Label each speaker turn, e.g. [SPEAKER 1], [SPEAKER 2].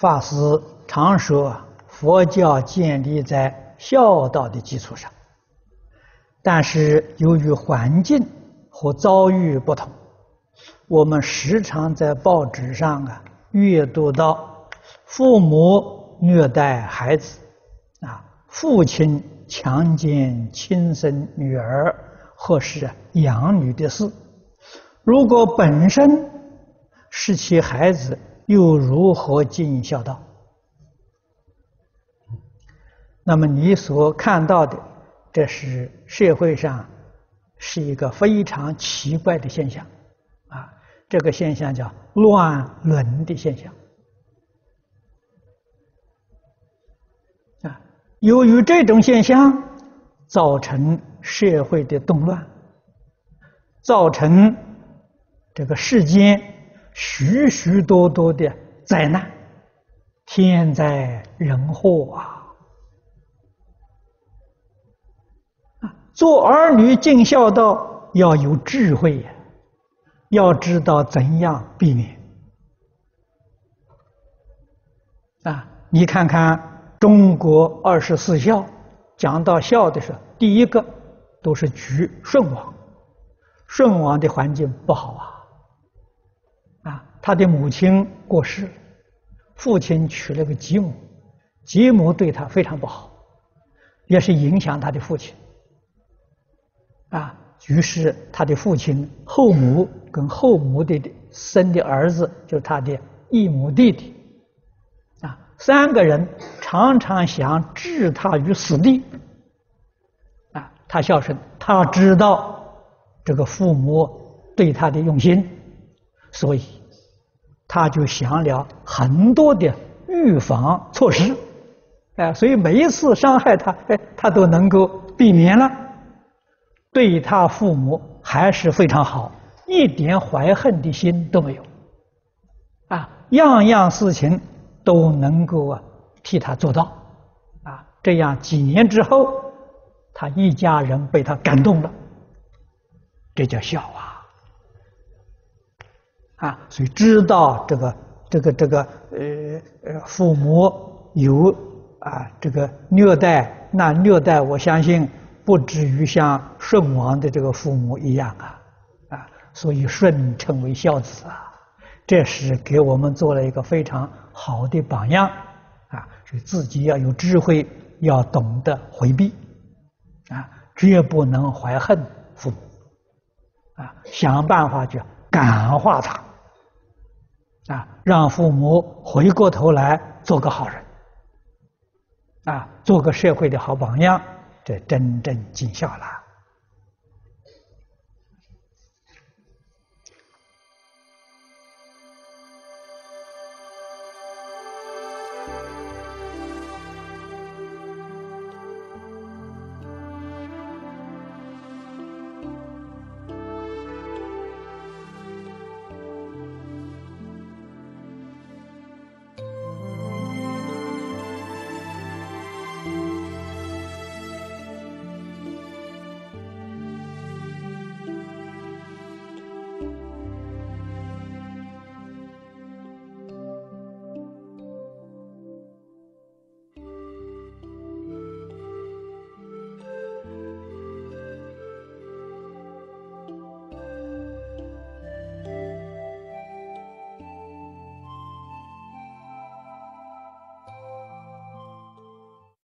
[SPEAKER 1] 法师常说，佛教建立在孝道的基础上，但是由于环境和遭遇不同，我们时常在报纸上啊阅读到父母虐待孩子，啊，父亲强奸亲生女儿或是养女的事。如果本身是其孩子，又如何尽孝道？那么你所看到的，这是社会上是一个非常奇怪的现象，啊，这个现象叫乱伦的现象，啊，由于这种现象，造成社会的动乱，造成这个世间许许多多的灾难，天灾人祸啊！做儿女尽孝道要有智慧呀，要知道怎样避免。啊，你看看中国二十四孝，讲到孝的时候，第一个都是举舜王。舜王的环境不好，啊，他的母亲过世，父亲娶了个继母，继母对他非常不好，也是影响他的父亲。啊，于是他的父亲后母跟后母的生的儿子，就是他的异母弟弟，啊，三个人常常想置他于死地。啊，他孝顺，他知道这个父母对他的用心，所以他就想了很多的预防措施，哎，所以每一次伤害他，哎，他都能够避免了。对他父母还是非常好，一点怀恨的心都没有，啊，样样事情都能够啊替他做到，啊，这样几年之后，他一家人被他感动了，这叫孝啊，啊，所以知道这个这个这个呃呃父母有啊这个虐待，那虐待我相信。不至于像舜王的这个父母一样啊，啊，所以舜称为孝子啊，这是给我们做了一个非常好的榜样啊，所以自己要有智慧，要懂得回避，啊，绝不能怀恨父母，啊，想办法去感化他，啊，让父母回过头来做个好人，啊，做个社会的好榜样。这真正尽孝了。